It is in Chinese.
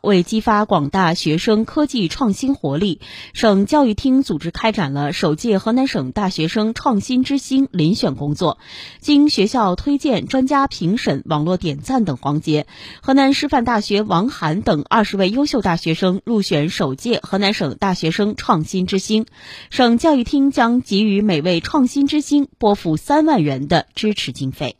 为激发广大学生科技创新活力省教育厅组织开展了首届河南省大学生创新之星遴选工作。经学校推荐专家评审网络点赞等环节河南师范大学王涵等二十位优秀大学生入选首届河南省大学生创新之星省教育厅将给予每位创新之星拨付三万元的支持经费。